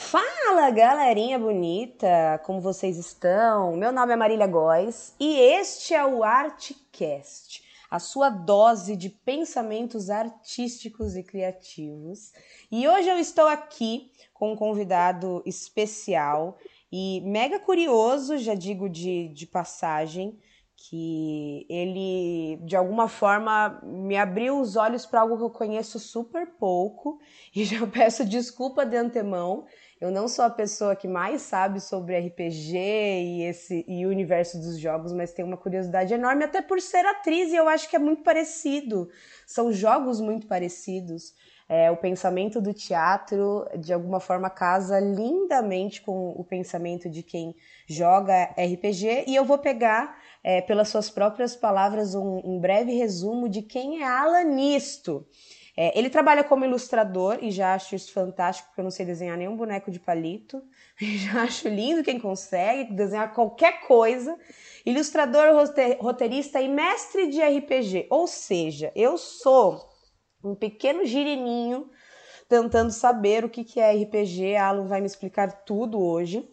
Fala, galerinha bonita! Como vocês estão? Meu nome é Marília Góes e este é o Artcast, a sua dose de pensamentos artísticos e criativos. E hoje eu estou aqui com um convidado especial e mega curioso, já digo de, de passagem, que ele de alguma forma me abriu os olhos para algo que eu conheço super pouco e já peço desculpa de antemão. Eu não sou a pessoa que mais sabe sobre RPG e esse e o universo dos jogos, mas tenho uma curiosidade enorme até por ser atriz e eu acho que é muito parecido. São jogos muito parecidos. É, o pensamento do teatro, de alguma forma, casa lindamente com o pensamento de quem joga RPG. E eu vou pegar, é, pelas suas próprias palavras, um, um breve resumo de quem é Alanisto. É, ele trabalha como ilustrador e já acho isso fantástico, porque eu não sei desenhar nenhum boneco de palito. já acho lindo quem consegue desenhar qualquer coisa. Ilustrador, roteirista e mestre de RPG. Ou seja, eu sou um pequeno girininho tentando saber o que é RPG. A Alan vai me explicar tudo hoje.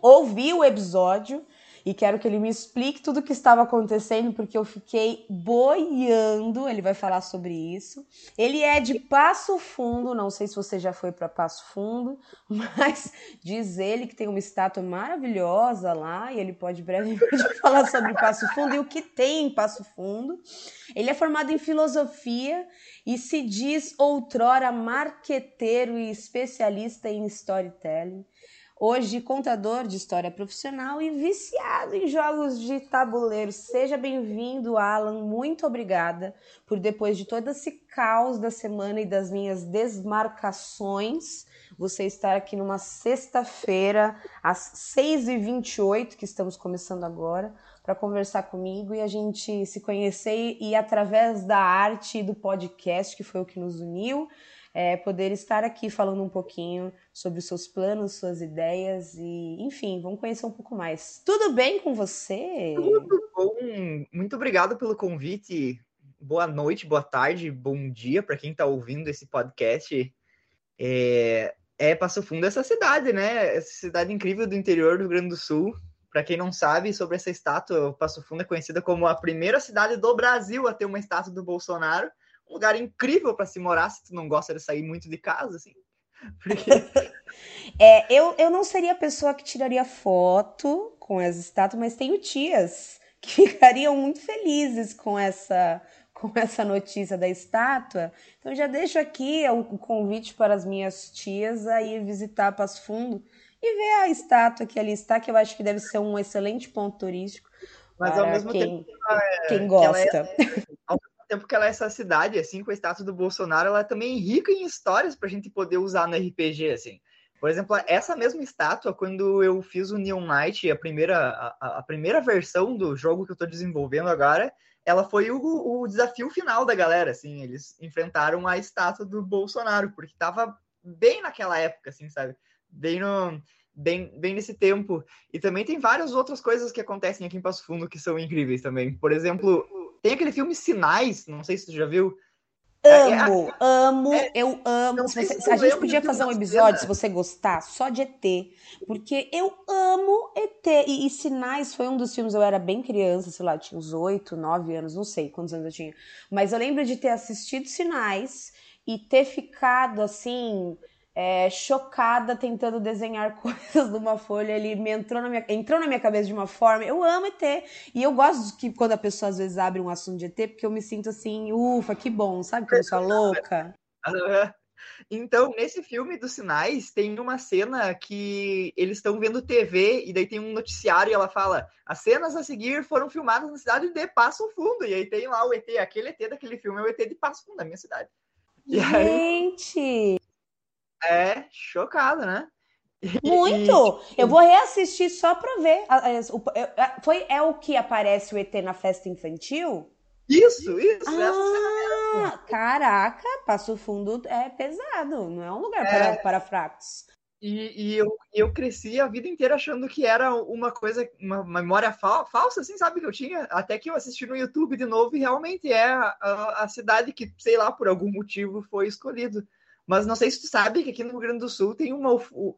Ouvi o episódio e quero que ele me explique tudo o que estava acontecendo, porque eu fiquei boiando. Ele vai falar sobre isso. Ele é de Passo Fundo, não sei se você já foi para Passo Fundo, mas diz ele que tem uma estátua maravilhosa lá e ele pode brevemente falar sobre Passo Fundo e o que tem em Passo Fundo. Ele é formado em filosofia e se diz outrora marqueteiro e especialista em storytelling. Hoje, contador de história profissional e viciado em jogos de tabuleiro. Seja bem-vindo, Alan. Muito obrigada por, depois de todo esse caos da semana e das minhas desmarcações, você estar aqui numa sexta-feira, às 6h28, que estamos começando agora, para conversar comigo e a gente se conhecer e, através da arte e do podcast, que foi o que nos uniu, é, poder estar aqui falando um pouquinho sobre os seus planos, suas ideias e, enfim, vamos conhecer um pouco mais. Tudo bem com você? Tudo bom. Muito obrigado pelo convite. Boa noite, boa tarde, bom dia para quem está ouvindo esse podcast. É, é Passo Fundo essa cidade, né? Essa cidade incrível do interior do Rio Grande do Sul. Para quem não sabe sobre essa estátua, Passo Fundo é conhecida como a primeira cidade do Brasil a ter uma estátua do Bolsonaro um lugar incrível para se morar se tu não gosta de sair muito de casa, assim. Porque... é, eu, eu não seria a pessoa que tiraria foto com as estátuas, mas tenho tias que ficariam muito felizes com essa com essa notícia da estátua. Então já deixo aqui o convite para as minhas tias a ir visitar Passo Fundo e ver a estátua que ali está, que eu acho que deve ser um excelente ponto turístico. Mas ao mesmo quem, tempo, é, quem gosta. É, ao tempo que ela é essa cidade, assim, com a estátua do Bolsonaro, ela é também rica em histórias para a gente poder usar no RPG, assim. Por exemplo, essa mesma estátua, quando eu fiz o Neon Knight, a primeira, a, a primeira versão do jogo que eu estou desenvolvendo agora, ela foi o, o, desafio final da galera, assim, eles enfrentaram a estátua do Bolsonaro, porque estava bem naquela época, assim, sabe? Bem no, bem, bem nesse tempo. E também tem várias outras coisas que acontecem aqui em Passo Fundo que são incríveis também. Por exemplo, tem aquele filme Sinais, não sei se você já viu. Amo, é, é, amo, é, eu amo. Você, a gente podia fazer um episódio, se você gostar, só de ET. Porque eu amo ET. E, e, Sinais foi um dos filmes, eu era bem criança, sei lá, tinha uns 8, 9 anos, não sei quantos anos eu tinha. Mas eu lembro de ter assistido Sinais e ter ficado assim é, chocada tentando desenhar coisas numa folha. Ele me entrou na, minha, entrou na minha cabeça de uma forma. Eu amo ET. E eu gosto que quando a pessoa às vezes abre um assunto de ET, porque eu me sinto assim, ufa, que bom, sabe? Que eu sou louca. Então, nesse filme dos sinais, tem uma cena que eles estão vendo TV e daí tem um noticiário e ela fala: as cenas a seguir foram filmadas na cidade de Passo Fundo. E aí tem lá o ET, aquele ET daquele filme é o ET de Passo Fundo, da minha cidade. Gente! Aí, é chocado, né? Muito! Eu vou reassistir só pra ver. Foi, é o que aparece o ET na festa infantil? Isso, isso. Ah, caraca, Passo Fundo é pesado, não é um lugar é. para, para fracos. E, e, eu, eu cresci a vida inteira achando que era uma coisa, uma memória fal, falsa, assim, sabe, que eu tinha. Até que eu assisti no YouTube de novo e realmente é a, a, a cidade que, sei lá, por algum motivo foi escolhido Mas não sei se tu sabe que aqui no Rio Grande do Sul tem, uma,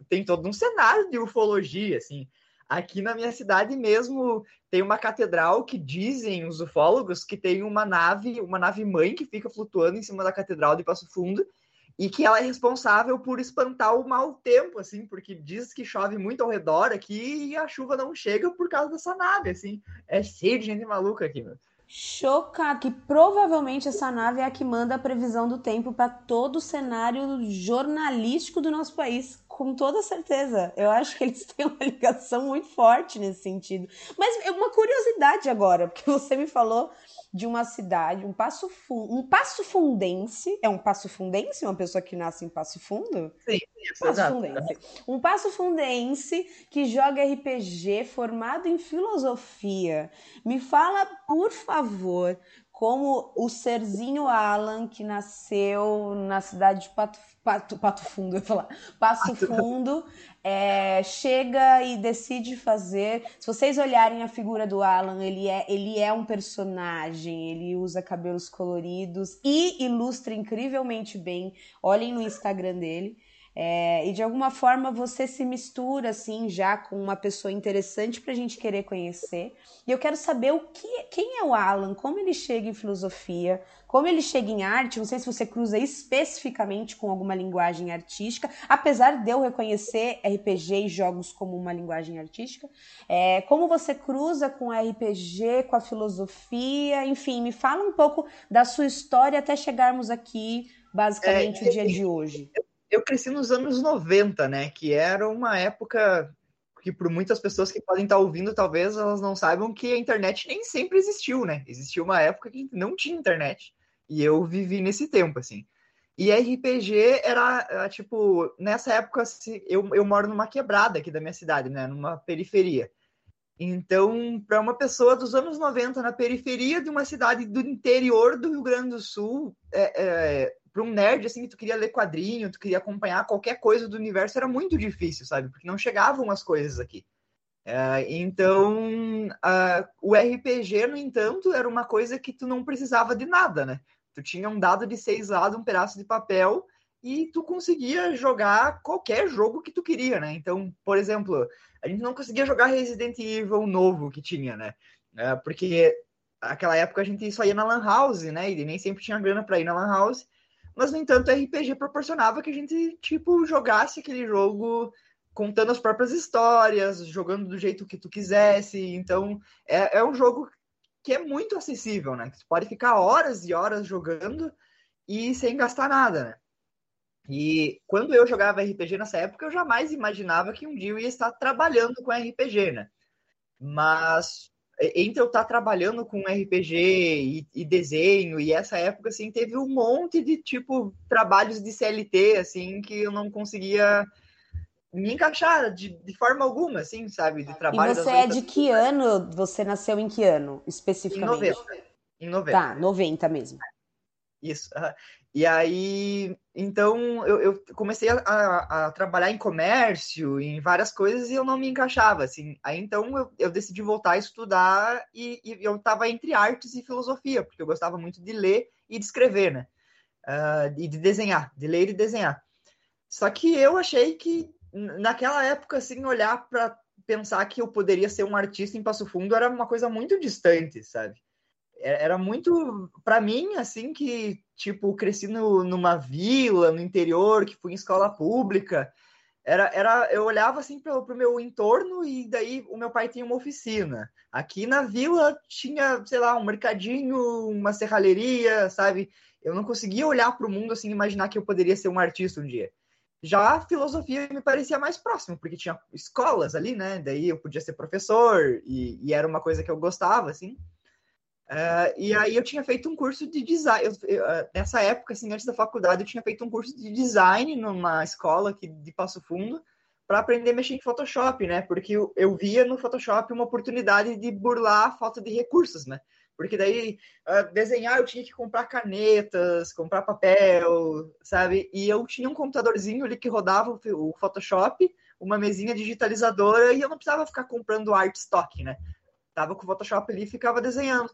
tem todo um cenário de ufologia, assim. Aqui na minha cidade mesmo tem uma catedral que dizem os ufólogos que tem uma nave, uma nave mãe que fica flutuando em cima da catedral de Passo Fundo e que ela é responsável por espantar o mau tempo, assim, porque diz que chove muito ao redor aqui e a chuva não chega por causa dessa nave, assim. É cheio de gente maluca aqui, meu. Que provavelmente essa nave é a que manda a previsão do tempo para todo o cenário jornalístico do nosso país, com toda certeza. Eu acho que eles têm uma ligação muito forte nesse sentido. Mas é uma curiosidade agora, porque você me falou de uma cidade, um passo fundo, um passo fundense, é um passo fundense, uma pessoa que nasce em passo fundo? Sim, passo fundense. Um passo fundense que joga RPG formado em filosofia. Me fala, por favor, como o serzinho Alan, que nasceu na cidade de Pato, Pato, Pato Fundo, eu ia falar, Passo Fundo, é, chega e decide fazer. Se vocês olharem a figura do Alan, ele é, ele é um personagem, ele usa cabelos coloridos e ilustra incrivelmente bem. Olhem no Instagram dele. É, e de alguma forma você se mistura assim já com uma pessoa interessante para a gente querer conhecer. E eu quero saber o que, quem é o Alan, como ele chega em filosofia, como ele chega em arte. Não sei se você cruza especificamente com alguma linguagem artística, apesar de eu reconhecer RPG e jogos como uma linguagem artística. É, como você cruza com RPG, com a filosofia, enfim, me fala um pouco da sua história até chegarmos aqui, basicamente, é, o dia de hoje. Eu eu cresci nos anos 90, né? Que era uma época que, por muitas pessoas que podem estar ouvindo, talvez elas não saibam que a internet nem sempre existiu, né? Existiu uma época que não tinha internet. E eu vivi nesse tempo, assim. E RPG era, era tipo, nessa época, eu, eu moro numa quebrada aqui da minha cidade, né? Numa periferia. Então, para uma pessoa dos anos 90 na periferia de uma cidade do interior do Rio Grande do Sul, é, é, para um nerd, assim, que tu queria ler quadrinho, tu queria acompanhar qualquer coisa do universo, era muito difícil, sabe? Porque não chegavam as coisas aqui. Uh, então, uh, o RPG, no entanto, era uma coisa que tu não precisava de nada, né? Tu tinha um dado de seis lados, um pedaço de papel, e tu conseguia jogar qualquer jogo que tu queria, né? Então, por exemplo, a gente não conseguia jogar Resident Evil novo que tinha, né? Uh, porque aquela época a gente só ia na Lan House, né? E nem sempre tinha grana para ir na Lan House. Mas, no entanto, o RPG proporcionava que a gente, tipo, jogasse aquele jogo contando as próprias histórias, jogando do jeito que tu quisesse. Então, é, é um jogo que é muito acessível, né? Tu pode ficar horas e horas jogando e sem gastar nada, né? E quando eu jogava RPG nessa época, eu jamais imaginava que um dia eu ia estar trabalhando com RPG, né? Mas entre eu estar trabalhando com RPG e, e, desenho, e essa época, assim, teve um monte de, tipo, trabalhos de CLT, assim, que eu não conseguia me encaixar de, de forma alguma, assim, sabe? De trabalho. E você é de que ano? Você nasceu em que ano, especificamente? Em 90. Em 90. Tá, 90 mesmo. Isso. E aí, então, eu, eu comecei a, a, a, trabalhar em comércio, em várias coisas, e eu não me encaixava, assim. Aí, então, eu, eu decidi voltar a estudar e, e eu estava entre artes e filosofia, porque eu gostava muito de ler e de escrever, né? Uh, e de desenhar, de ler e desenhar. Só que eu achei que, naquela época, assim, olhar para pensar que eu poderia ser um artista em Passo Fundo era uma coisa muito distante, sabe? É, era muito para mim assim que tipo cresci no, numa vila no interior que fui em escola pública era, era eu olhava assim para o meu entorno e daí o meu pai tinha uma oficina. Aqui na vila tinha sei lá um mercadinho uma serralheria sabe? Eu não conseguia olhar para o mundo assim imaginar que eu poderia ser um artista um dia. Já a filosofia me parecia mais próximo porque tinha escolas ali né? Daí eu podia ser professor e, e era uma coisa que eu gostava assim Uh, e aí eu tinha feito um curso de design. Eu, eu, uh, nessa época, assim, antes da faculdade, eu tinha feito um curso de design numa escola aqui de Passo Fundo para aprender a mexer em Photoshop, né? Porque eu, eu, via no Photoshop uma oportunidade de burlar a falta de recursos, né? Porque daí uh, desenhar eu tinha que comprar canetas, comprar papel, sabe? E eu tinha um computadorzinho ali que rodava o Photoshop, uma mesinha digitalizadora e eu não precisava ficar comprando art stock, né? Tava com o Photoshop ali e ficava desenhando.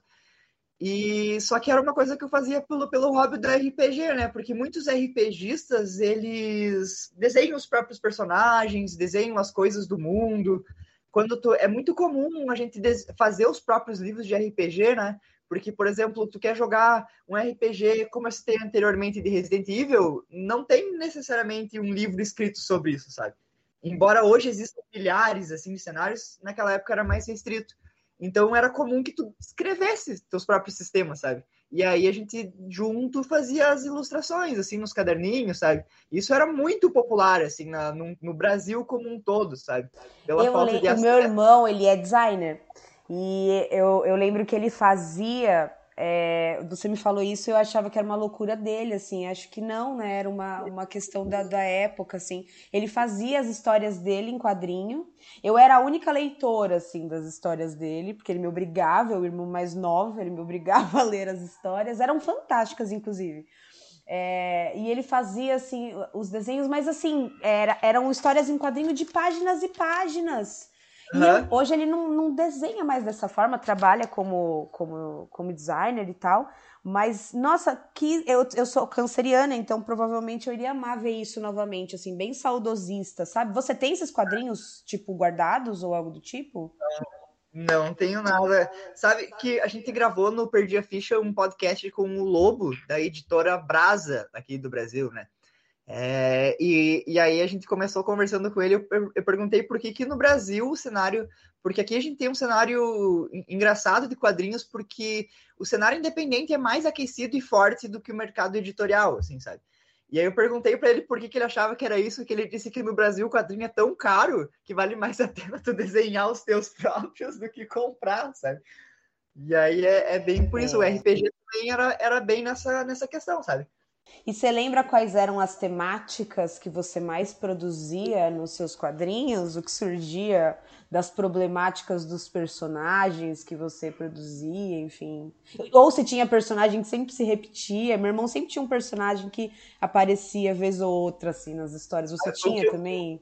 E só que era uma coisa que eu fazia pelo, pelo hobby do RPG, né? Porque muitos RPGistas, eles desenham os próprios personagens, desenham as coisas do mundo. Quando tu, é muito comum a gente fazer os próprios livros de RPG, né? Porque, por exemplo, tu quer jogar um RPG como eu citei anteriormente de Resident Evil, não tem necessariamente um livro escrito sobre isso, sabe? Embora hoje existam milhares assim de cenários, naquela época era mais restrito. Então era comum que tu escrevesse teus próprios sistemas, sabe? E aí a gente junto fazia as ilustrações, assim, nos caderninhos, sabe? Isso era muito popular, assim, na, no, no Brasil como um todo, sabe? Pela eu falta de O meu irmão, ele é designer. E eu, eu lembro que ele fazia é, você me falou isso, eu achava que era uma loucura dele, assim, acho que não, né? Era uma, uma questão da, da época, assim. Ele fazia as histórias dele em quadrinho. Eu era a única leitora, assim, das histórias dele, porque ele me obrigava, o irmão mais novo, ele me obrigava a ler as histórias. Eram fantásticas, inclusive. É, e ele fazia, assim, os desenhos, mas, assim, era, eram histórias em quadrinho de páginas e páginas. Uhum. hoje ele não, não, desenha mais dessa forma, trabalha como, como, como designer e tal. Mas, nossa, que eu, eu sou canceriana, então provavelmente eu iria amar ver isso novamente, assim, bem saudosista, sabe? Você tem esses quadrinhos, tipo, guardados ou algo do tipo? Não, não tenho nada. Sabe que a gente gravou no Perdi a Ficha um podcast com o Lobo, da editora Brasa, aqui do Brasil, né? É, e, e aí a gente começou conversando com ele, eu, eu, perguntei por que, que no Brasil o cenário. Porque aqui a gente tem um cenário engraçado de quadrinhos, porque o cenário independente é mais aquecido e forte do que o mercado editorial, assim, sabe? E aí eu perguntei para ele por que, que ele achava que era isso, que ele disse que no Brasil o quadrinho é tão caro que vale mais a pena tu desenhar os teus próprios do que comprar, sabe? E aí é, é bem por isso, o é. RPG também era, era bem nessa, nessa questão, sabe? E você lembra quais eram as temáticas que você mais produzia nos seus quadrinhos? O que surgia das problemáticas dos personagens que você produzia, enfim. Ou se tinha personagem que sempre se repetia. Meu irmão sempre tinha um personagem que aparecia vez ou outra, assim, nas histórias. Você é, tinha também?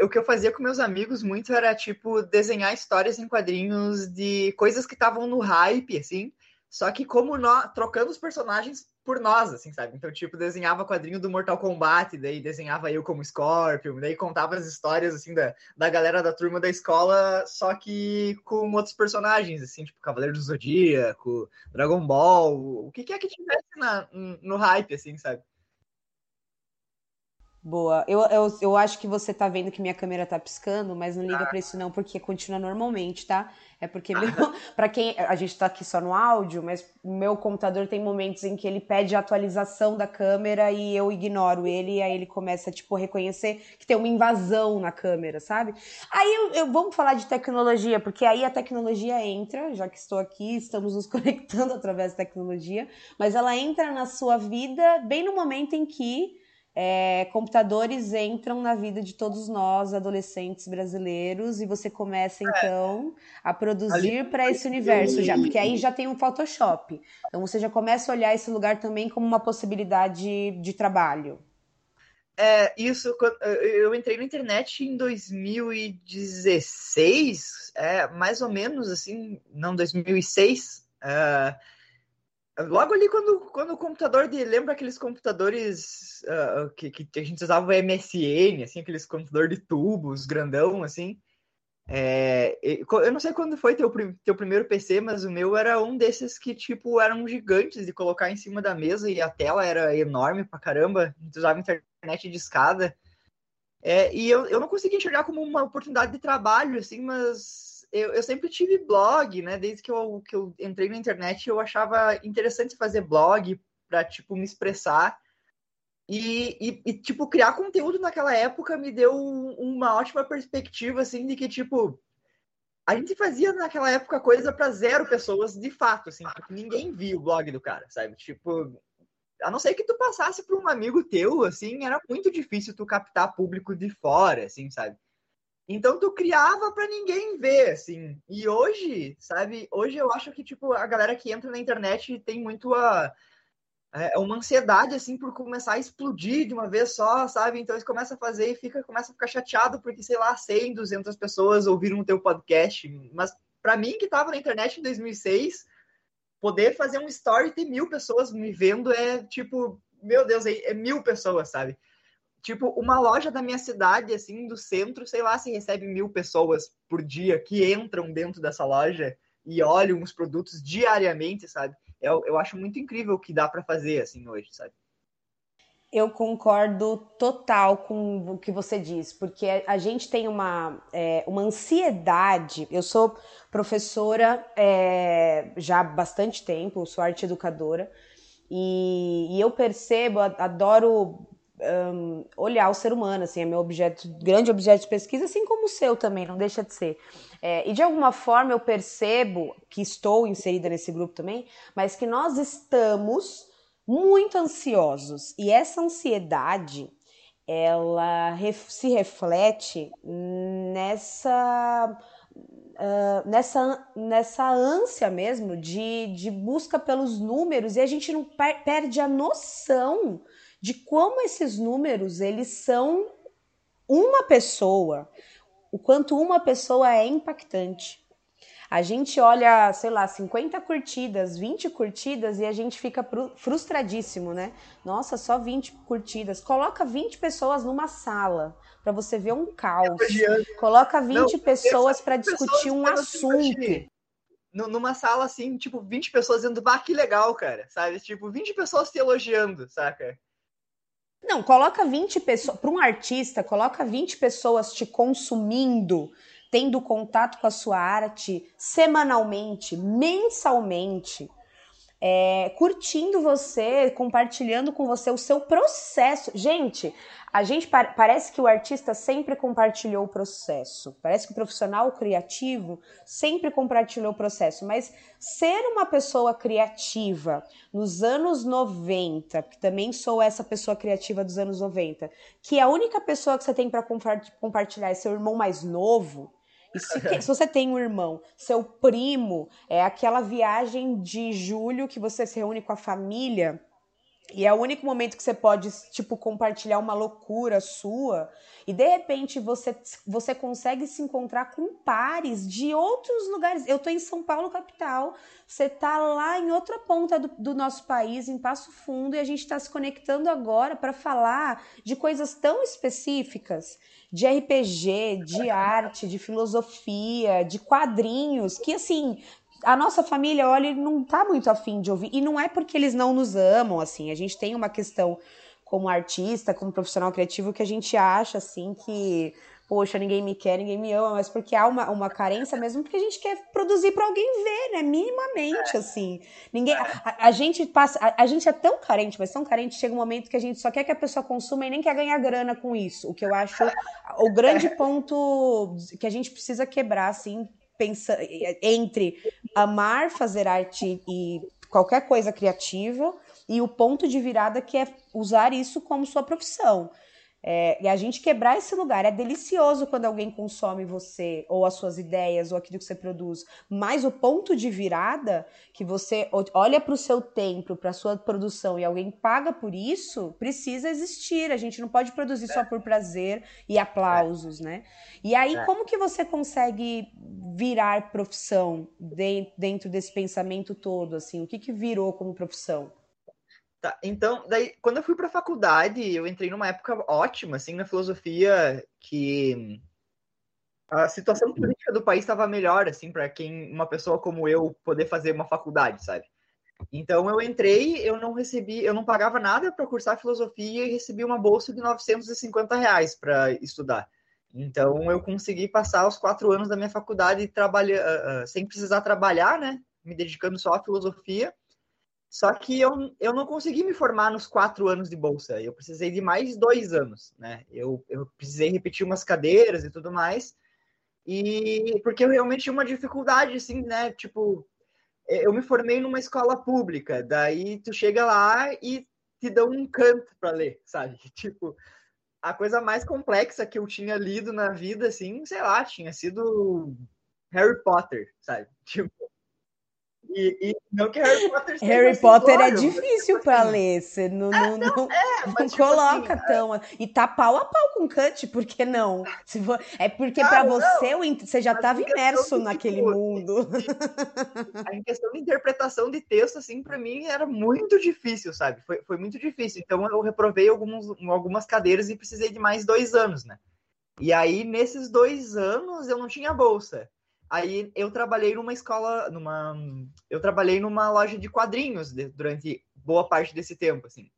o que eu fazia com meus amigos muito era, tipo, desenhar histórias em quadrinhos de coisas que estavam no hype, assim. Só que como nós trocando os personagens por nós, assim, sabe? Então, tipo, desenhava quadrinho do Mortal Kombat, daí desenhava eu como Scorpion, daí contava as histórias, assim, da, da galera da turma da escola, só que com outros personagens, assim, tipo Cavaleiro do Zodíaco, Dragon Ball, o que quer que tivesse na, no hype, assim, sabe? Boa. Eu, eu, eu acho que você tá vendo que minha câmera tá piscando, mas não liga ah. pra isso não, porque continua normalmente, tá? É porque, ah. para quem. A gente tá aqui só no áudio, mas meu computador tem momentos em que ele pede a atualização da câmera e eu ignoro ele, e aí ele começa, tipo, a reconhecer que tem uma invasão na câmera, sabe? Aí eu, eu, vamos falar de tecnologia, porque aí a tecnologia entra, já que estou aqui, estamos nos conectando através da tecnologia, mas ela entra na sua vida bem no momento em que é, computadores entram na vida de todos nós, adolescentes brasileiros, e você começa é. então a produzir para esse universo já, porque aí já tem um Photoshop. Então você já começa a olhar esse lugar também como uma possibilidade de trabalho. É, isso, eu entrei na internet em 2016, é, mais ou menos assim, não, 2006. É, Logo ali, quando, quando o computador de. Lembra aqueles computadores uh, que, que a gente usava o MSN, assim, aqueles computador de tubos, grandão, assim. É, eu não sei quando foi teu, teu primeiro PC, mas o meu era um desses que, tipo, eram gigantes de colocar em cima da mesa e a tela era enorme pra caramba. A gente usava internet de escada. É, e eu, eu não conseguia enxergar como uma oportunidade de trabalho, assim, mas eu, eu sempre tive blog, né? Desde que eu, que eu entrei na internet, eu achava interessante fazer blog para tipo, me expressar. E, e, e, tipo, criar conteúdo naquela época me deu uma ótima perspectiva, assim, de que, tipo, a gente fazia naquela época coisa para zero pessoas de fato, assim, porque ninguém via o blog do cara, sabe? Tipo, a não ser que tu passasse para um amigo teu, assim, era muito difícil tu captar público de fora, assim, sabe? Então tu criava para ninguém ver, assim. E hoje, sabe? Hoje eu acho que tipo a galera que entra na internet tem muito a é uma ansiedade assim por começar a explodir de uma vez só, sabe? Então eles começam a fazer e fica começa a ficar chateado porque sei lá, 100, 200 pessoas ouviram o teu podcast, mas para mim que tava na internet em 2006, poder fazer um story e ter mil pessoas me vendo é tipo, meu Deus, é, é mil pessoas, sabe? Tipo, uma loja da minha cidade, assim, do centro, sei lá se recebe mil pessoas por dia que entram dentro dessa loja e olham os produtos diariamente, sabe? Eu, eu acho muito incrível o que dá para fazer, assim, hoje, sabe? Eu concordo total com o que você diz, porque a gente tem uma, é, uma ansiedade. Eu sou professora é, já há bastante tempo, sou arte educadora, e, e eu percebo, adoro um, olhar o ser humano, assim, é meu objeto, grande objeto de pesquisa, assim como o seu também, não deixa de ser. É, e de alguma forma eu percebo que estou inserida nesse grupo também, mas que nós estamos muito ansiosos e essa ansiedade ela ref, se reflete nessa uh, nessa, nessa ânsia mesmo de, de busca pelos números e a gente não per perde a noção de como esses números eles são uma pessoa, o quanto uma pessoa é impactante. A gente olha, sei lá, 50 curtidas, 20 curtidas e a gente fica frustradíssimo, né? Nossa, só 20 curtidas. Coloca 20 pessoas numa sala para você ver um caos. Coloca 20 Não, pessoas para discutir um assunto. Numa sala assim, tipo, 20 pessoas dizendo, bah, que legal, cara, sabe? Tipo, 20 pessoas te elogiando, saca? Não, coloca 20 pessoas. Para um artista, coloca 20 pessoas te consumindo, tendo contato com a sua arte semanalmente, mensalmente, é, curtindo você, compartilhando com você o seu processo. Gente, a gente parece que o artista sempre compartilhou o processo. Parece que o profissional criativo sempre compartilhou o processo, mas ser uma pessoa criativa nos anos 90, que também sou essa pessoa criativa dos anos 90, que a única pessoa que você tem para compartilhar é seu irmão mais novo, se, se, você tem um irmão, seu primo, é aquela viagem de julho que você se reúne com a família e é o único momento que você pode, tipo, compartilhar uma loucura sua. E de repente você, você consegue se encontrar com pares de outros lugares. Eu tô em São Paulo, capital. Você tá lá em outra ponta do, do nosso país, em Passo Fundo, e a gente está se conectando agora para falar de coisas tão específicas de RPG, de arte, de filosofia, de quadrinhos, que assim, a nossa família, olha, não tá muito afim de ouvir. E não é porque eles não nos amam, assim. A gente tem uma questão como artista, como profissional criativo, que a gente acha, assim, que, poxa, ninguém me quer, ninguém me ama, mas porque há uma, uma carência mesmo, porque a gente quer produzir para alguém ver, né? Minimamente, assim. Ninguém. A, a gente passa. A, a, gente é tão carente, mas tão carente, chega um momento que a gente só quer que a pessoa consuma e nem quer ganhar grana com isso. O que eu acho o grande ponto que a gente precisa quebrar, assim, pensa, entre amar fazer arte e qualquer coisa criativa e o ponto de virada que é usar isso como sua profissão. É, e a gente quebrar esse lugar. É delicioso quando alguém consome você, ou as suas ideias, ou aquilo que você produz. Mas o ponto de virada, que você olha para o seu tempo, para a sua produção, e alguém paga por isso, precisa existir. A gente não pode produzir só por prazer e aplausos, né? E aí, é. como que você consegue virar profissão dentro desse pensamento todo? Assim, o que, que virou como profissão? Tá, então, daí, quando eu fui para a faculdade, eu entrei numa época ótima, assim, na filosofia, que a situação política do país estava melhor, assim, para quem, uma pessoa como eu, poder fazer uma faculdade, sabe? Então, eu entrei, eu não recebi, eu não pagava nada para cursar filosofia e recebi uma bolsa de 950 reais para estudar. Então, eu consegui passar os quatro anos da minha faculdade trabalha, uh, sem precisar trabalhar, né? Me dedicando só à filosofia só que eu, eu não consegui me formar nos quatro anos de bolsa. Eu precisei de mais dois anos, né? Eu, eu precisei repetir umas cadeiras e tudo mais. E porque eu realmente tinha uma dificuldade, assim, né? Tipo, eu me formei numa escola pública. Daí tu chega lá e te dão um canto para ler, sabe? Tipo, a coisa mais complexa que eu tinha lido na vida, assim, sei lá, tinha sido Harry Potter, sabe? Tipo, E, e, não que Harry Potter seja Harry Potter é difícil tipo para assim, ler, você não, é, não, não, é, não tipo coloca assim, tão. É... E tá pau a pau com Cut, por que não? Se for... É porque para você você já estava imerso naquele tipo, mundo. Em questão de interpretação de texto, assim, para mim era muito difícil, sabe? Foi, foi muito difícil. Então eu reprovei alguns, algumas cadeiras e precisei de mais dois anos, né? E aí, nesses dois anos, eu não tinha bolsa. Aí eu trabalhei numa escola, numa. Eu trabalhei numa loja de quadrinhos durante boa parte desse tempo, assim.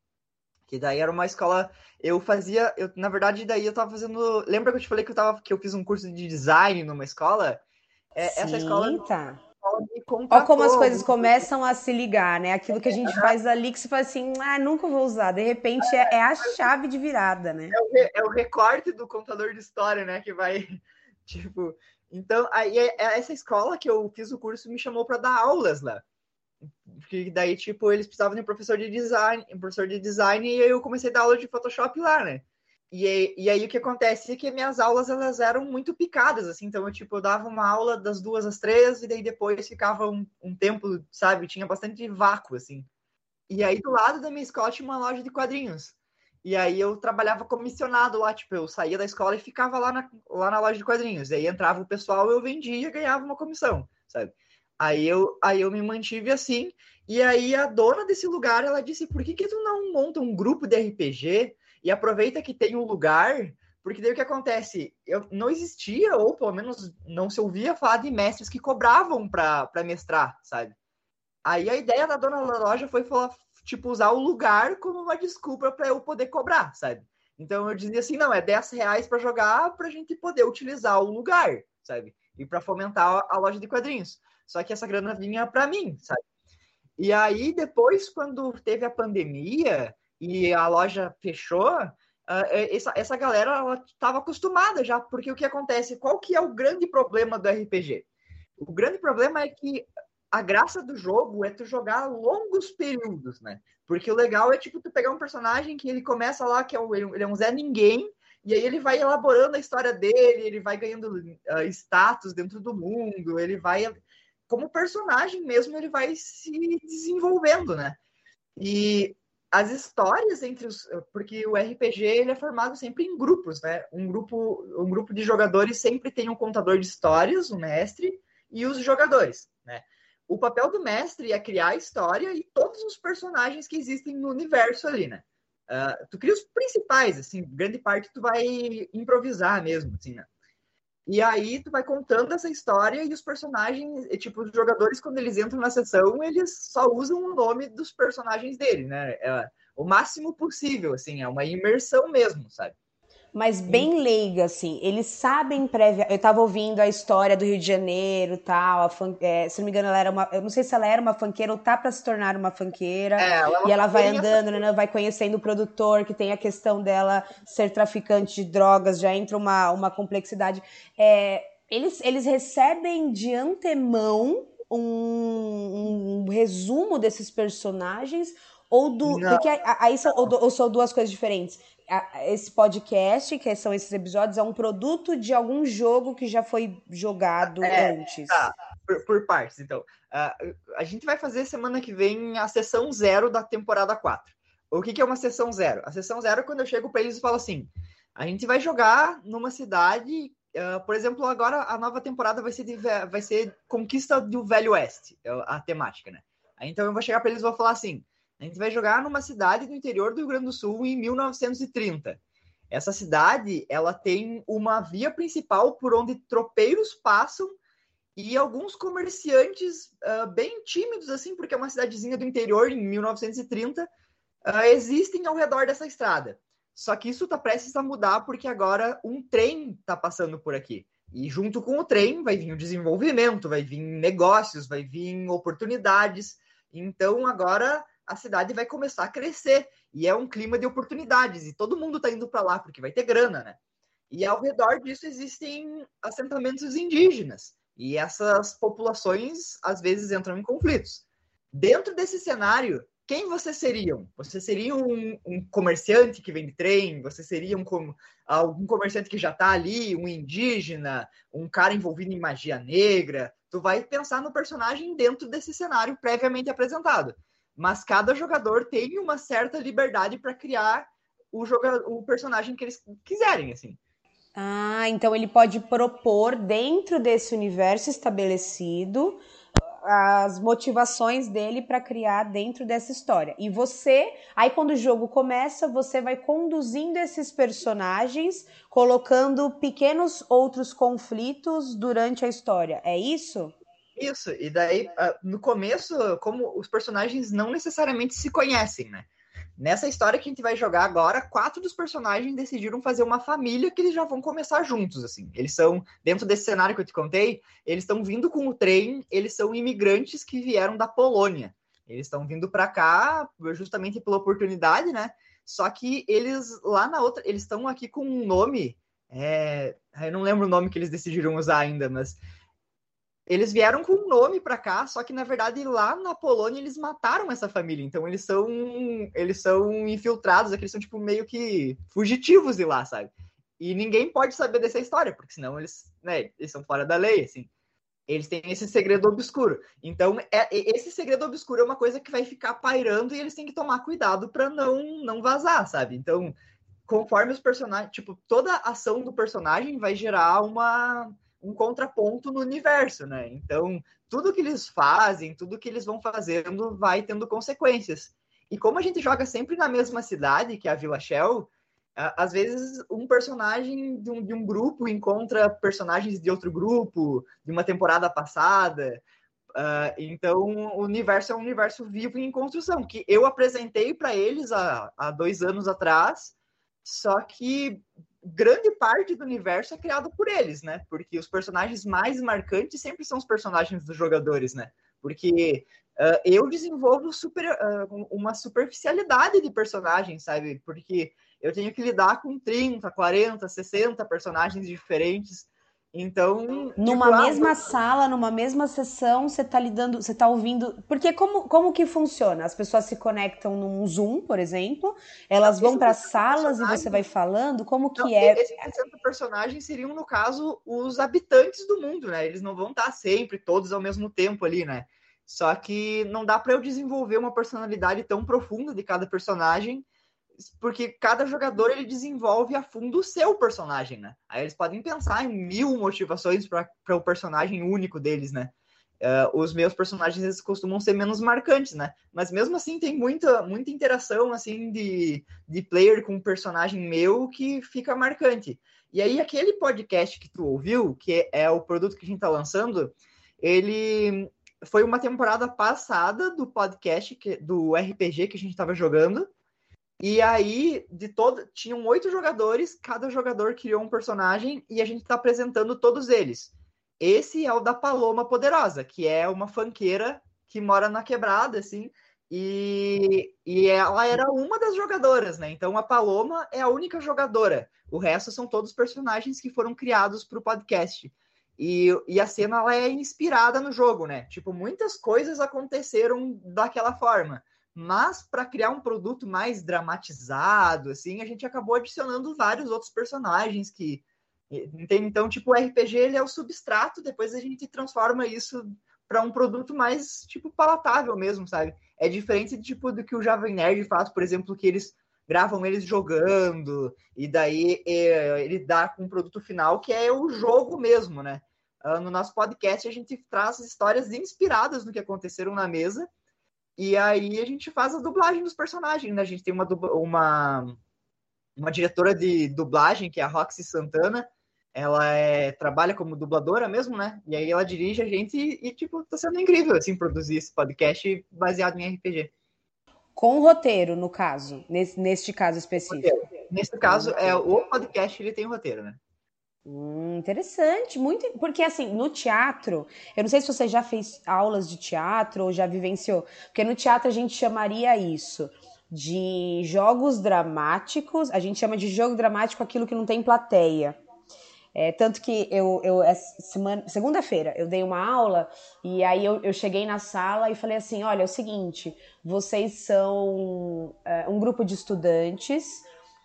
Que daí era uma escola. Eu fazia. Eu, na verdade, daí eu tava fazendo. Lembra que eu te falei que eu, tava, que eu fiz um curso de design numa escola? É, Sim, essa escola. Tá. Olha como as coisas começam a se ligar, né? Aquilo que a gente faz ali que você faz assim, ah, nunca vou usar. De repente é, é a chave de virada, né? É o, é o recorte do contador de história, né? Que vai, tipo, então, aí é, é essa escola que eu fiz o curso me chamou para dar aulas lá. Porque daí, tipo, eles precisavam de um professor de design, um professor de design, e eu comecei a dar aula de Photoshop lá, né? E, e aí o que acontece é que minhas aulas elas eram muito picadas, assim, então eu, tipo, eu dava uma aula das duas às três, e daí depois ficava um, um tempo, sabe? Tinha bastante vácuo, assim. E aí do lado da minha escola tinha uma loja de quadrinhos. E aí eu trabalhava comissionado lá, tipo, eu saía da escola e ficava lá na, lá na loja de quadrinhos. E aí entrava o pessoal, eu vendia e ganhava uma comissão, sabe? Aí eu, aí eu me mantive assim. E aí a dona desse lugar, ela disse, por que que tu não monta um grupo de RPG e aproveita que tem um lugar? Porque daí o que acontece? Eu, não existia, ou pelo menos não se ouvia falar de mestres que cobravam para mestrar, sabe? Aí a ideia da dona da loja foi falar, tipo, usar o lugar como uma desculpa para eu poder cobrar, sabe? Então eu dizia assim, não, é 10 reais para jogar para a gente poder utilizar o lugar, sabe? E para fomentar a loja de quadrinhos. Só que essa grana vinha para mim, sabe? E aí depois, quando teve a pandemia e a loja fechou, uh, essa, essa galera ela estava acostumada já, porque o que acontece? Qual que é o grande problema do RPG? O grande problema é que a graça do jogo é tu jogar longos períodos, né? Porque o legal é, tipo, tu pegar um personagem que ele começa lá, que é um, ele é um Zé Ninguém, e aí ele vai elaborando a história dele, ele vai ganhando uh, status dentro do mundo, ele vai... Como personagem mesmo, ele vai se desenvolvendo, né? E as histórias entre os... Porque o RPG, ele é formado sempre em grupos, né? Um grupo, um grupo de jogadores sempre tem um contador de histórias, o mestre, e os jogadores, né? O papel do mestre é criar a história e todos os personagens que existem no universo ali, né? Uh, tu cria os principais, assim, grande parte tu vai improvisar mesmo, assim, né? E aí tu vai contando essa história e os personagens, tipo, os jogadores, quando eles entram na sessão, eles só usam o nome dos personagens dele, né? É, o máximo possível, assim, é uma imersão mesmo, sabe? Mas bem leiga, assim. Eles sabem prévia. Eu tava ouvindo a história do Rio de Janeiro tal. A fun... é, se não me engano, ela era uma. Eu não sei se ela era uma fanqueira ou tá para se tornar uma fanqueira. É, ela é e ela vai andando, né, vai conhecendo o produtor, que tem a questão dela ser traficante de drogas, já entra uma, uma complexidade. É, eles, eles recebem de antemão um, um resumo desses personagens ou do. Não. Porque aí são, ou, ou, são duas coisas diferentes esse podcast, que são esses episódios, é um produto de algum jogo que já foi jogado é, antes. Tá, por, por, partes. Então, uh, a gente vai fazer semana que vem a sessão zero da temporada 4. O que, que é uma sessão zero? A sessão zero é quando eu chego para eles e falo assim: a gente vai jogar numa cidade. Uh, por exemplo, agora a nova temporada vai ser, de, vai ser Conquista do Velho Oeste, a temática, né? Então eu vou chegar para eles e vou falar assim: a gente vai jogar numa cidade do interior do Rio Grande do Sul em 1930. Essa cidade, ela tem uma via principal por onde tropeiros passam e alguns comerciantes uh, bem tímidos, assim, porque é uma cidadezinha do interior em 1930, uh, ah, existem ao redor dessa estrada. Só que isso está prestes a mudar porque agora um trem está passando por aqui. E junto com o trem vai vir o desenvolvimento, vai vir negócios, vai vir oportunidades. Então agora a cidade vai começar a crescer e é um clima de oportunidades e todo mundo está indo para lá porque vai ter grana, né? E ao redor disso existem assentamentos indígenas e essas populações às vezes entram em conflitos. Dentro desse cenário, quem vocês seriam? Você seria um, um comerciante que vende trem? Você seria um, algum comerciante que já está ali, um indígena, um cara envolvido em magia negra? tu vai pensar no personagem dentro desse cenário previamente apresentado. Mas cada jogador tem uma certa liberdade para criar o, jogador, o personagem que eles quiserem, assim. Ah, então ele pode propor dentro desse universo estabelecido as motivações dele para criar dentro dessa história. E você, aí quando o jogo começa, você vai conduzindo esses personagens, colocando pequenos outros conflitos durante a história. É isso? Isso. E daí, ah, no começo, como os personagens não necessariamente se conhecem, né? Nessa história que a gente vai jogar agora, quatro dos personagens decidiram fazer uma família que eles já vão começar juntos, assim. Eles são, dentro desse cenário que eu te contei, eles estão vindo com o trem, eles são imigrantes que vieram da Polônia. Eles estão vindo para cá justamente pela oportunidade, né? Só que eles lá na outra, eles estão aqui com um nome, é, eu não lembro o nome que eles decidiram usar ainda, mas eles vieram com um nome para cá, só que na verdade lá na Polônia eles mataram essa família. Então eles são eles são infiltrados, aqueles são tipo meio que fugitivos de lá, sabe? E ninguém pode saber dessa história, porque senão eles, né, eles são fora da lei, assim. Eles têm esse segredo obscuro. Então, é, esse segredo obscuro é uma coisa que vai ficar pairando e eles têm que tomar cuidado para não não vazar, sabe? Então, conforme os personagens, tipo, toda ação do personagem vai gerar uma um contraponto no universo, né? Então, tudo que eles fazem, tudo que eles vão fazendo vai tendo consequências. E como a gente joga sempre na mesma cidade, que é a Vila Shell, às vezes um personagem de um, de um, grupo encontra personagens de outro grupo, de uma temporada passada. Uh, então, o universo é um universo vivo em construção, que eu apresentei para eles há, há dois anos atrás, só que grande parte do universo é criado por eles, né? Porque os personagens mais marcantes sempre são os personagens dos jogadores, né? Porque uh, eu desenvolvo super, uh, uma superficialidade de personagens, sabe? Porque eu tenho que lidar com 30, 40, 60 personagens diferentes então. Numa tipo, mesma ah, sala, numa mesma sessão, você tá lidando, você tá ouvindo. Porque como, como que funciona? As pessoas se conectam num Zoom, por exemplo, elas vão para salas e você vai falando, como que não, é? Esses 60 personagens seriam, no caso, os habitantes do mundo, né? Eles não vão estar sempre todos ao mesmo tempo ali, né? Só que não dá para eu desenvolver uma personalidade tão profunda de cada personagem porque cada jogador ele desenvolve a fundo o seu personagem, né? Aí eles podem pensar em mil motivações para o personagem único deles, né? Uh, os meus personagens eles costumam ser menos marcantes, né? Mas mesmo assim tem muita, muita interação assim de, de player com um personagem meu que fica marcante. E aí aquele podcast que tu ouviu, que é o produto que a gente tá lançando, ele foi uma temporada passada do podcast que, do RPG que a gente estava jogando. E aí, de todo, tinham oito jogadores, cada jogador criou um personagem e a gente está apresentando todos eles. Esse é o da Paloma Poderosa, que é uma fanqueira que mora na quebrada, assim, e, e ela era uma das jogadoras, né? Então a Paloma é a única jogadora. O resto são todos personagens que foram criados para o podcast. E, e a cena ela é inspirada no jogo, né? Tipo, muitas coisas aconteceram daquela forma. Mas para criar um produto mais dramatizado, assim, a gente acabou adicionando vários outros personagens que? Então, tipo, o RPG ele é o substrato, depois a gente transforma isso para um produto mais tipo palatável mesmo, sabe? É diferente tipo do que o Jovem Nerd faz, por exemplo, que eles gravam eles jogando e daí é, ele dá com um produto final que é o jogo mesmo, né? Uh, no nosso podcast a gente traz histórias inspiradas no que aconteceram na mesa e aí a gente faz a dublagem dos personagens, né? A gente tem uma, uma, uma diretora de dublagem, que é a Roxy Santana. Ela é, trabalha como dubladora mesmo, né? E aí ela dirige a gente e, e, tipo, tá sendo incrível, assim, produzir esse podcast baseado em RPG. Com roteiro, no caso, nesse, neste caso específico. Roteiro. Nesse caso, é o podcast ele tem roteiro, né? Hum, interessante, muito. Porque, assim, no teatro, eu não sei se você já fez aulas de teatro ou já vivenciou, porque no teatro a gente chamaria isso de jogos dramáticos, a gente chama de jogo dramático aquilo que não tem plateia. É, tanto que eu, eu segunda-feira, eu dei uma aula e aí eu, eu, cheguei na sala e falei assim: olha, é o seguinte, vocês são é, um grupo de estudantes,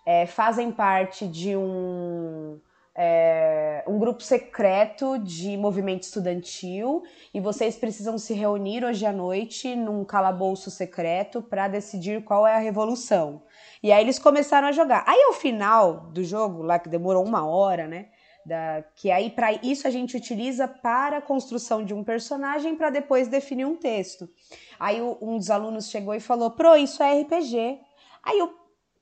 é, fazem parte de um é, um, grupo secreto de movimento estudantil e vocês precisam se reunir hoje à noite num calabouço secreto para decidir qual é a revolução. E aí eles começaram a jogar. Aí ao final do jogo, lá que demorou uma hora, né? Da, que aí para isso a gente utiliza para a construção de um personagem para depois definir um texto. Aí um dos alunos chegou e falou: Pro, isso é RPG. Aí eu,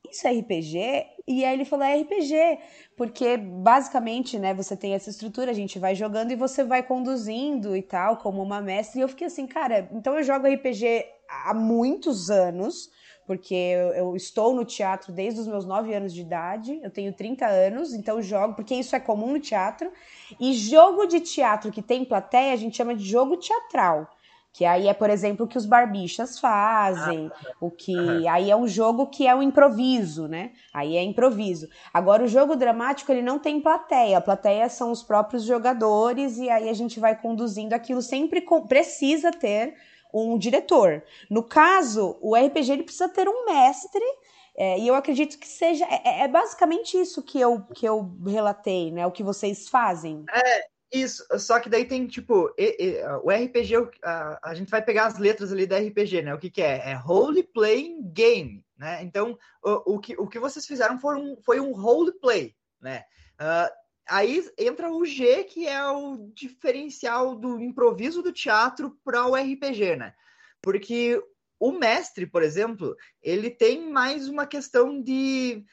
isso é RPG? E aí ele falou: é RPG, porque basicamente, né, você tem essa estrutura, a gente vai jogando e você vai conduzindo e tal, como uma mestre. E eu fiquei assim, cara, então eu jogo RPG há muitos anos porque eu, eu, estou no teatro desde os meus 9 anos de idade, eu tenho 30 anos, então jogo, porque isso é comum no teatro. E jogo de teatro que tem plateia, a gente chama de jogo teatral. Que aí é, por exemplo, o que os barbichas fazem, ah, o que. Aí é um jogo que é um improviso, né? Aí é improviso. Agora, o jogo dramático, ele não tem plateia. A plateia são os próprios jogadores, e aí a gente vai conduzindo aquilo. Sempre precisa ter um diretor. No caso, o RPG ele precisa ter um mestre, é, e eu acredito que seja. É, é, é, basicamente isso que eu, que eu relatei, né? O que vocês fazem. É, isso. Só que daí tem, tipo, e, e, o RPG, a, a, gente vai pegar as letras ali da RPG, né? O que, que é? É Role Playing Game, né? Então, o, o, que, o que vocês fizeram foi um, foi um roleplay, né? Uh, Aí entra o G, que é o diferencial do improviso do teatro para o RPG, né? Porque o mestre, por exemplo, ele tem mais uma questão de.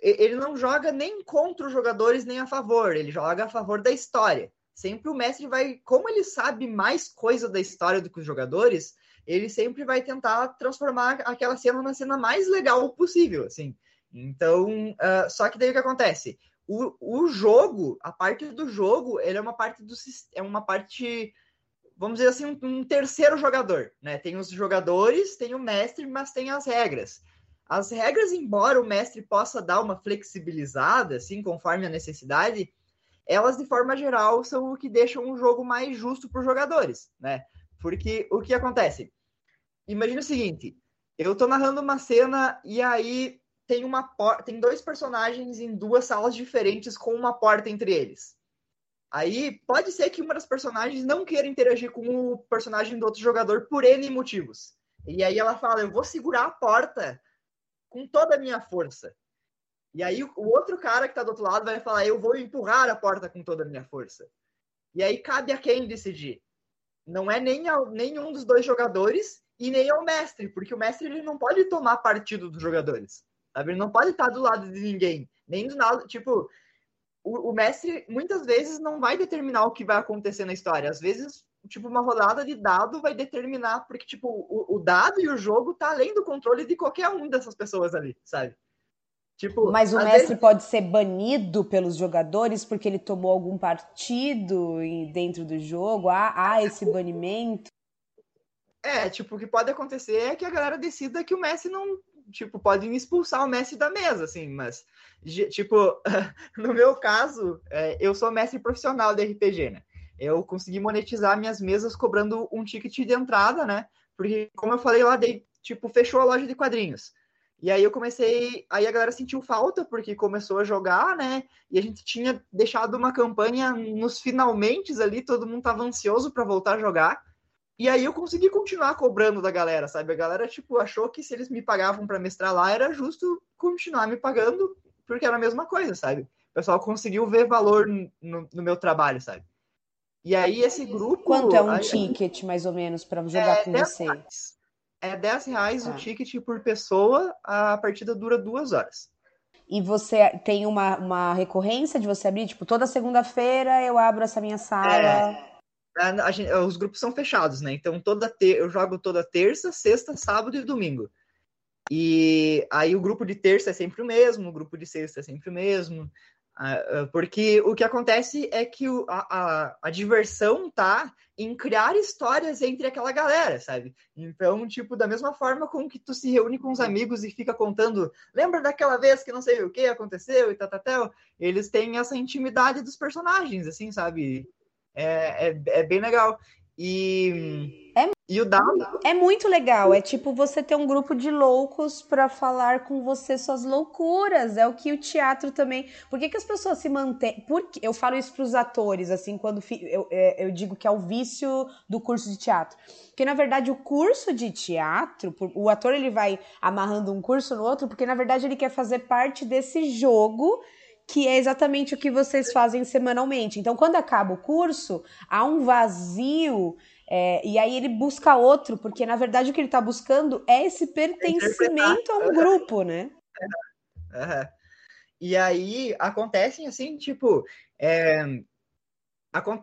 Ele não joga nem contra os jogadores nem a favor, ele joga a favor da história. Sempre o mestre vai. Como ele sabe mais coisa da história do que os jogadores, ele sempre vai tentar transformar aquela cena na cena mais legal possível, assim. Então, uh, só que daí o que acontece? o, o jogo, a parte do jogo, ele é uma parte do é uma parte, vamos dizer assim, um, um, terceiro jogador, né? Tem os jogadores, tem o mestre, mas tem as regras. As regras, embora o mestre possa dar uma flexibilizada, assim, conforme a necessidade, elas de forma geral são o que deixam o jogo mais justo para os jogadores, né? Porque o que acontece? Imagina o seguinte: eu estou narrando uma cena e aí tem uma porta, tem dois personagens em duas salas diferentes com uma porta entre eles. Aí pode ser que uma das personagens não queira interagir com o personagem do outro jogador por N motivos. E aí ela fala: Eu vou segurar a porta com toda a minha força. E aí o outro cara que está do outro lado vai falar: Eu vou empurrar a porta com toda a minha força. E aí cabe a quem decidir. Não é nem ao, nenhum dos dois jogadores e nem ao mestre, porque o mestre ele não pode tomar partido dos jogadores. Sabe? Ele não pode estar do lado de ninguém, nem do nada. Tipo, o, o, mestre muitas vezes não vai determinar o que vai acontecer na história. Às vezes, tipo, uma rodada de dado vai determinar, porque, tipo, o, o dado e o jogo tá além do controle de qualquer um dessas pessoas ali, sabe? Tipo, Mas o mestre vezes... pode ser banido pelos jogadores porque ele tomou algum partido dentro do jogo? Há, há esse banimento? É, tipo, o que pode acontecer é que a galera decida que o Messi não, tipo, podem expulsar o Messi da mesa, assim, mas, tipo, no meu caso, é, eu sou mestre profissional de RPG, né? Eu consegui monetizar minhas mesas cobrando um ticket de entrada, né? Porque, como eu falei lá, dei, tipo, fechou a loja de quadrinhos. E aí eu comecei, aí a galera sentiu falta porque começou a jogar, né? E a gente tinha deixado uma campanha nos finalmente ali, todo mundo tava ansioso para voltar a jogar. E aí eu consegui continuar cobrando da galera, sabe? A galera, tipo, achou que se eles me pagavam para mestrar lá, era justo continuar me pagando, porque era a mesma coisa, sabe? O pessoal conseguiu ver valor no, no meu trabalho, sabe? E aí esse grupo... Quanto é um a, ticket, mais ou menos, para jogar é com você? Reais. É 10 reais o tá. ticket por pessoa, a partida dura duas horas. E você tem uma, uma recorrência de você abrir, tipo, toda segunda-feira eu abro essa minha sala... É a, gente, os grupos são fechados, né? Então toda ter, eu jogo toda terça, sexta, sábado e domingo. E aí o grupo de terça é sempre o mesmo, o grupo de sexta é sempre o mesmo. Porque o que acontece é que a, a, a, diversão tá em criar histórias entre aquela galera, sabe? Então, tipo, da mesma forma com que tu se reúne com os amigos e fica contando, lembra daquela vez que não sei o que aconteceu e tal, eles têm essa intimidade dos personagens, assim, sabe? É, é, é bem legal. E, é, e o Down. É muito legal. É tipo você ter um grupo de loucos para falar com você suas loucuras. É o que o teatro também. Por que, que as pessoas se mantêm. Porque eu falo isso para os atores, assim, quando eu, é, eu digo que é o vício do curso de teatro. Porque na verdade o curso de teatro, o ator ele vai amarrando um curso no outro, porque na verdade ele quer fazer parte desse jogo que é exatamente o que vocês fazem semanalmente. Então, quando acaba o curso, há um vazio é, e aí ele busca outro, porque na verdade o que ele está buscando é esse pertencimento a um grupo, né? Uhum. E aí acontecem assim, tipo, é,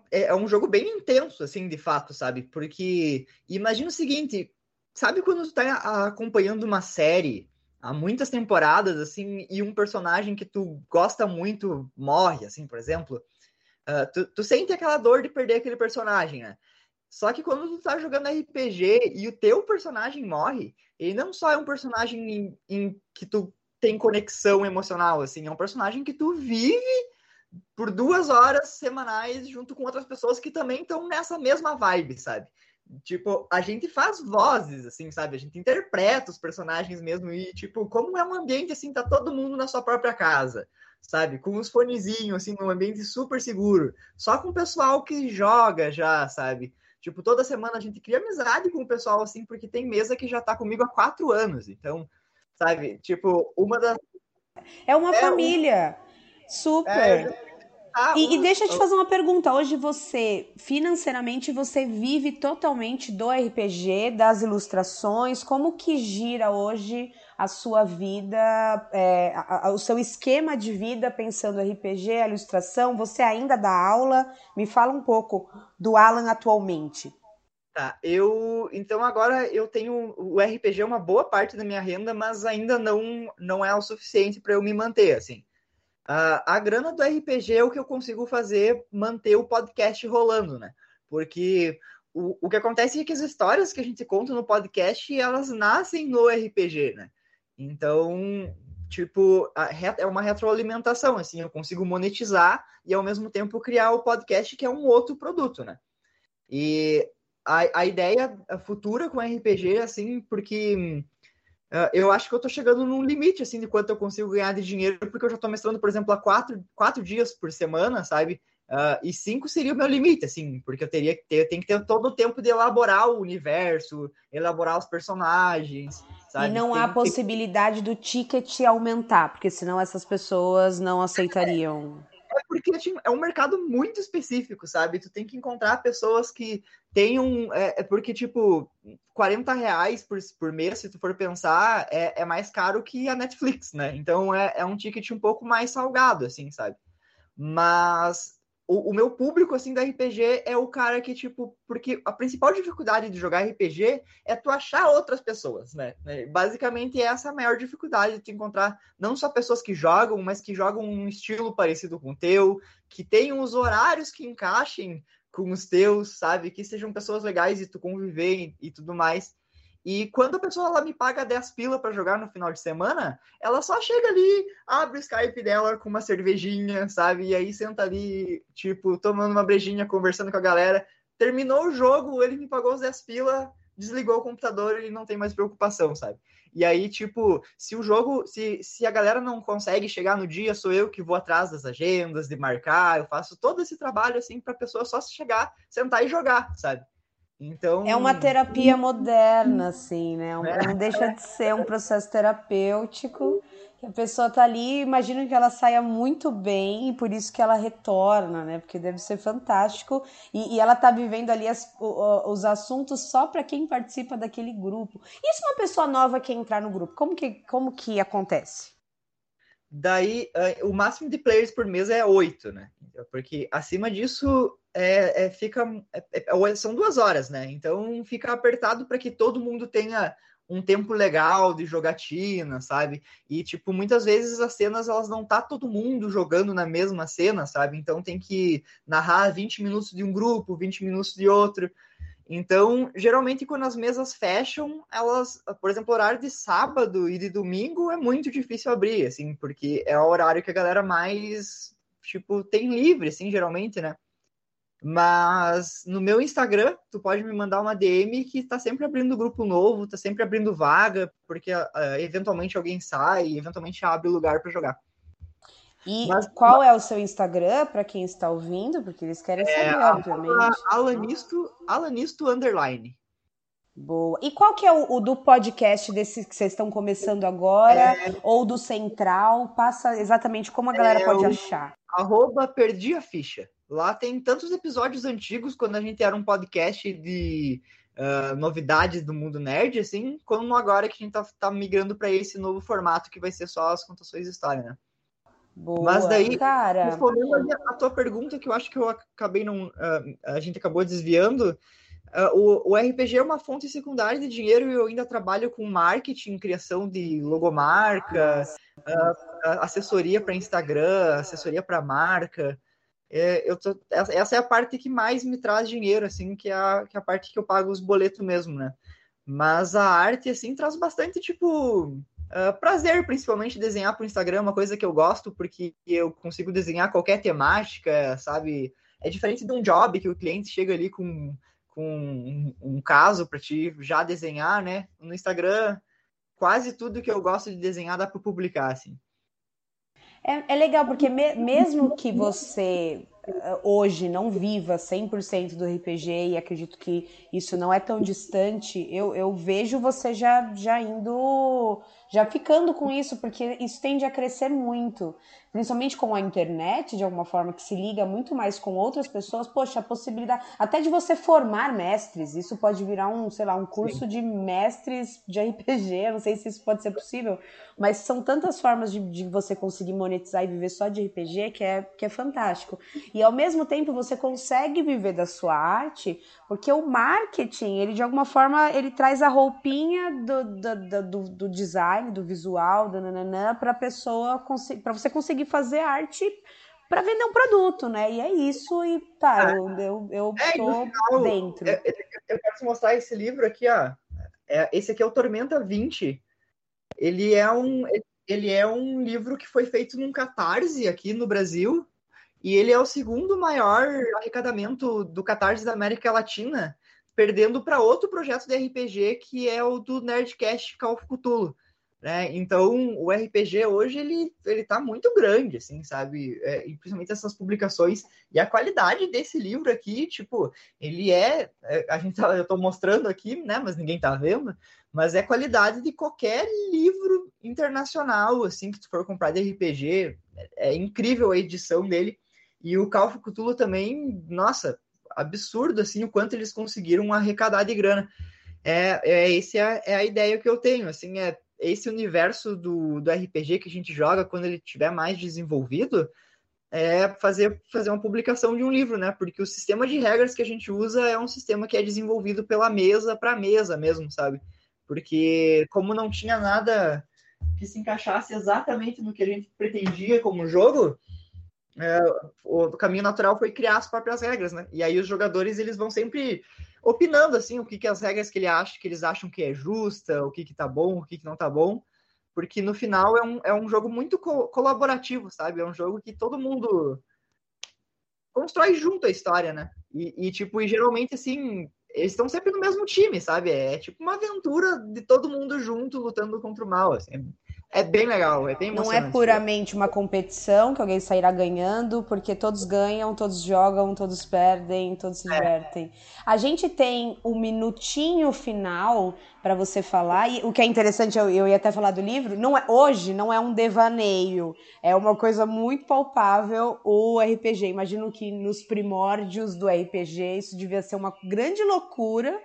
é um jogo bem intenso, assim, de fato, sabe? Porque imagina o seguinte, sabe quando tu tá acompanhando uma série há muitas temporadas, assim, e um personagem que tu gosta muito morre, assim, por exemplo, uh, tu, tu, sente aquela dor de perder aquele personagem, né? Só que quando tu tá jogando RPG e o teu personagem morre, ele não só é um personagem em, em que tu tem conexão emocional, assim, é um personagem que tu vive por duas horas semanais junto com outras pessoas que também estão nessa mesma vibe, sabe? Tipo, a gente faz vozes, assim, sabe? A gente interpreta os personagens mesmo e, tipo, como é um ambiente, assim, tá todo mundo na sua própria casa, sabe? Com os fonezinhos, assim, num ambiente super seguro. Só com o pessoal que joga já, sabe? Tipo, toda semana a gente cria amizade com o pessoal, assim, porque tem mesa que já tá comigo há quatro anos. Então, sabe? Tipo, uma das... É uma é família. Um... Super. É, ah, e, e, deixa eu te fazer uma pergunta. Hoje você, financeiramente, você vive totalmente do RPG, das ilustrações. Como que gira hoje a sua vida, é, a, a, o seu esquema de vida pensando RPG, a ilustração? Você ainda dá aula? Me fala um pouco do Alan atualmente. Tá, eu então agora eu tenho o RPG é uma boa parte da minha renda, mas ainda não não é o suficiente para eu me manter assim. Uh, a grana do RPG é o que eu consigo fazer manter o podcast rolando, né? Porque o, o que acontece é que as histórias que a gente conta no podcast, elas nascem no RPG, né? Então, tipo, é uma retroalimentação, assim, eu consigo monetizar e ao mesmo tempo criar o podcast, que é um outro produto, né? E a, a ideia futura com RPG, assim, porque eu acho que eu tô chegando num limite, assim, de quanto eu consigo ganhar de dinheiro, porque eu já tô mestrando, por exemplo, há quatro, quatro dias por semana, sabe? Uh, e cinco seria o meu limite, assim, porque eu teria que ter, eu tenho que ter todo o tempo de elaborar o universo, elaborar os personagens, sabe? E não Tem há possibilidade do ticket aumentar, porque senão essas pessoas não aceitariam. É porque é um mercado muito específico, sabe? Tu tem que encontrar pessoas que tenham. É, é porque, tipo, 40 reais por, por mês, se tu for pensar, é, é mais caro que a Netflix, né? Então é, é um ticket um pouco mais salgado, assim, sabe? Mas o, o, meu público, assim, da RPG é o cara que, tipo, porque a principal dificuldade de jogar RPG é tu achar outras pessoas, né? É, basicamente, essa é a maior dificuldade de tu encontrar não só pessoas que jogam, mas que jogam um estilo parecido com o teu, que tenham os horários que encaixem com os teus, sabe? Que sejam pessoas legais e tu conviver e, e tudo mais. E quando a pessoa ela me paga 10 pila para jogar no final de semana, ela só chega ali, abre o Skype dela com uma cervejinha, sabe? E aí senta ali, tipo, tomando uma brejinha, conversando com a galera. Terminou o jogo, ele me pagou os 10 pila, desligou o computador e não tem mais preocupação, sabe? E aí, tipo, se o jogo, se, se a galera não consegue chegar no dia, sou eu que vou atrás das agendas, de marcar, eu faço todo esse trabalho assim para a pessoa só chegar, sentar e jogar, sabe? Então. É uma terapia moderna, assim, né? Um, é. Não deixa de ser um processo terapêutico. Que a pessoa tá ali, imagino que ela saia muito bem, e por isso que ela retorna, né? Porque deve ser fantástico. E, e ela tá vivendo ali as, os assuntos só para quem participa daquele grupo. E se uma pessoa nova quer entrar no grupo, como que, como que acontece? Daí, uh, o máximo de players por mês é oito, né? Porque acima disso é, é fica é, é são duas horas, né? Então fica apertado para que todo mundo tenha um tempo legal de jogatina, sabe? E tipo muitas vezes as cenas elas não tá todo mundo jogando na mesma cena, sabe? Então tem que narrar 20 minutos de um grupo, 20 minutos de outro. Então, geralmente, quando as mesas fecham, elas, por exemplo, horário de sábado e de domingo é muito difícil abrir, assim, porque é o horário que a galera mais, tipo, tem livre, assim, geralmente, né? Mas no meu Instagram, tu pode me mandar uma DM que tá sempre abrindo grupo novo, tá sempre abrindo vaga, porque uh, eventualmente alguém sai, eventualmente abre lugar para jogar. E Mas, qual é o seu Instagram para quem está ouvindo? Porque eles querem é saber, é, obviamente. Alanisto, Alanisto Underline. Boa. E qual que é o, o, do podcast desse que vocês estão começando agora? É... Ou do Central? Passa exatamente como a galera é pode o... achar. Arroba Perdi a Ficha. Lá tem tantos episódios antigos, quando a gente era um podcast de uh, novidades do mundo nerd, assim, como agora que a gente tá, tá migrando para esse novo formato que vai ser só as contações de história, né? Boa, Mas daí, cara. respondendo a, tua pergunta, que eu acho que eu acabei não. Uh, a gente acabou desviando. Uh, o, o, RPG é uma fonte secundária de dinheiro e eu ainda trabalho com marketing, criação de logomarca, uh, assessoria para Instagram, assessoria para marca. É, eu tô, essa é a parte que mais me traz dinheiro, assim, que é, a, que é a parte que eu pago os boletos mesmo, né? Mas a arte, assim, traz bastante, tipo, uh, prazer, principalmente desenhar para o Instagram, uma coisa que eu gosto, porque eu consigo desenhar qualquer temática, sabe? É diferente de um job que o cliente chega ali com, com um, um caso para te já desenhar, né? No Instagram, quase tudo que eu gosto de desenhar dá para publicar, assim. É, é legal, porque me, mesmo que você hoje não viva 100% do RPG e acredito que isso não é tão distante, eu, eu vejo você já, já indo, já ficando com isso, porque isso tende a crescer muito principalmente com a internet, de alguma forma, que se liga muito mais com outras pessoas, poxa, a possibilidade até de você formar mestres, isso pode virar um, sei lá, um curso Sim. de mestres de RPG, não sei se isso pode ser possível, mas são tantas formas de, de, você conseguir monetizar e viver só de RPG que é, que é fantástico. E ao mesmo tempo você consegue viver da sua arte, porque o marketing, ele de alguma forma, ele traz a roupinha do, do, do, do design, do visual, para a pessoa, para você conseguir fazer arte para vender um produto, né? E é isso, e tá, é. eu, eu, eu é, tô final, dentro. Eu, eu, quero te mostrar esse livro aqui, ó. É, esse aqui é o Tormenta 20. Ele é um. Ele é um livro que foi feito num catarse aqui no Brasil, e ele é o segundo maior arrecadamento do catarse da América Latina, perdendo para outro projeto de RPG que é o do Nerdcast Call of Cthulhu. Né? Então, o RPG hoje ele, ele tá muito grande, assim, sabe? É, principalmente essas publicações e a qualidade desse livro aqui, tipo, ele é, é a gente tá, eu tô mostrando aqui, né? Mas ninguém tá vendo, mas é qualidade de qualquer livro internacional, assim, que tu for comprar de RPG. É, é incrível a edição dele. E o Call of também, nossa, absurdo, assim, o quanto eles conseguiram arrecadar de grana. É, é, essa é, é a ideia que eu tenho, assim, é esse universo do, do RPG que a gente joga quando ele estiver mais desenvolvido é fazer, fazer uma publicação de um livro, né? Porque o sistema de regras que a gente usa é um sistema que é desenvolvido pela mesa para mesa mesmo, sabe? Porque como não tinha nada que se encaixasse exatamente no que a gente pretendia como jogo, é, o caminho natural foi criar as próprias regras, né? E aí os jogadores eles vão sempre opinando assim o que, que as regras que ele acha que eles acham que é justa, o que que tá bom, o que que não tá bom, porque no final é um, é um jogo muito co colaborativo, sabe? É um jogo que todo mundo constrói junto a história, né? E, e tipo, e geralmente assim, eles estão sempre no mesmo time, sabe? É tipo uma aventura de todo mundo junto lutando contra o mal, assim. É bem legal, é bem Não é puramente uma competição que alguém sairá ganhando, porque todos ganham, todos jogam, todos perdem, todos se é. divertem. A gente tem um minutinho final para você falar, e o que é interessante, eu, eu ia até falar do livro, não é, hoje não é um devaneio, é uma coisa muito palpável o RPG. Imagino que nos primórdios do RPG isso devia ser uma grande loucura.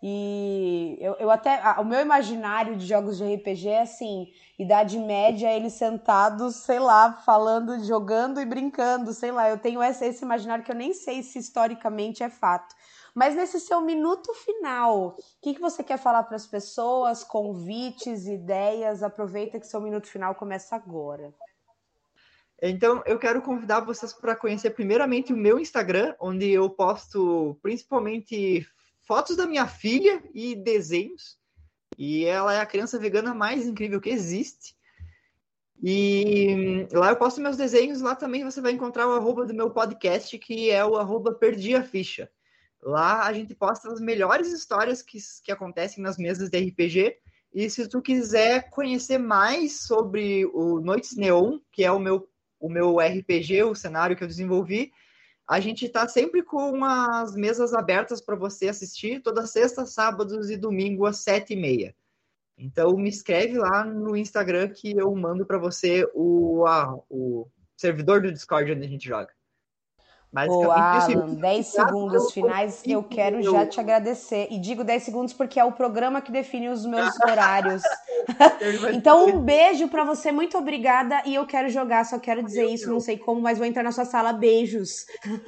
E eu, eu até. O meu imaginário de jogos de RPG é assim: idade média, eles sentados, sei lá, falando, jogando e brincando, sei lá. Eu tenho esse, esse imaginário que eu nem sei se historicamente é fato. Mas nesse seu minuto final, o que, que você quer falar para as pessoas? Convites, ideias? Aproveita que seu minuto final começa agora. Então, eu quero convidar vocês para conhecer primeiramente o meu Instagram, onde eu posto principalmente fotos da minha filha e desenhos. E ela é a criança vegana mais incrível que existe. E lá eu posto meus desenhos, lá também você vai encontrar o arroba do meu podcast, que é o arroba Perdi a Ficha. Lá a gente posta as melhores histórias que, que acontecem nas mesas de RPG. E se tu quiser conhecer mais sobre o Noites Neon, que é o meu, o meu RPG, o cenário que eu desenvolvi, a gente está sempre com as mesas abertas para você assistir, toda sexta, sábados e domingo às sete e meia. Então me escreve lá no Instagram que eu mando para você o, a, o servidor do Discord onde a gente joga. Ô, Alan, 10 segundos finais, eu quero já te agradecer. E digo 10 segundos porque é o programa que define os meus horários. então, um beijo para você, muito obrigada. E eu quero jogar, só quero dizer isso, não sei como, mas vou entrar na sua sala. Beijos.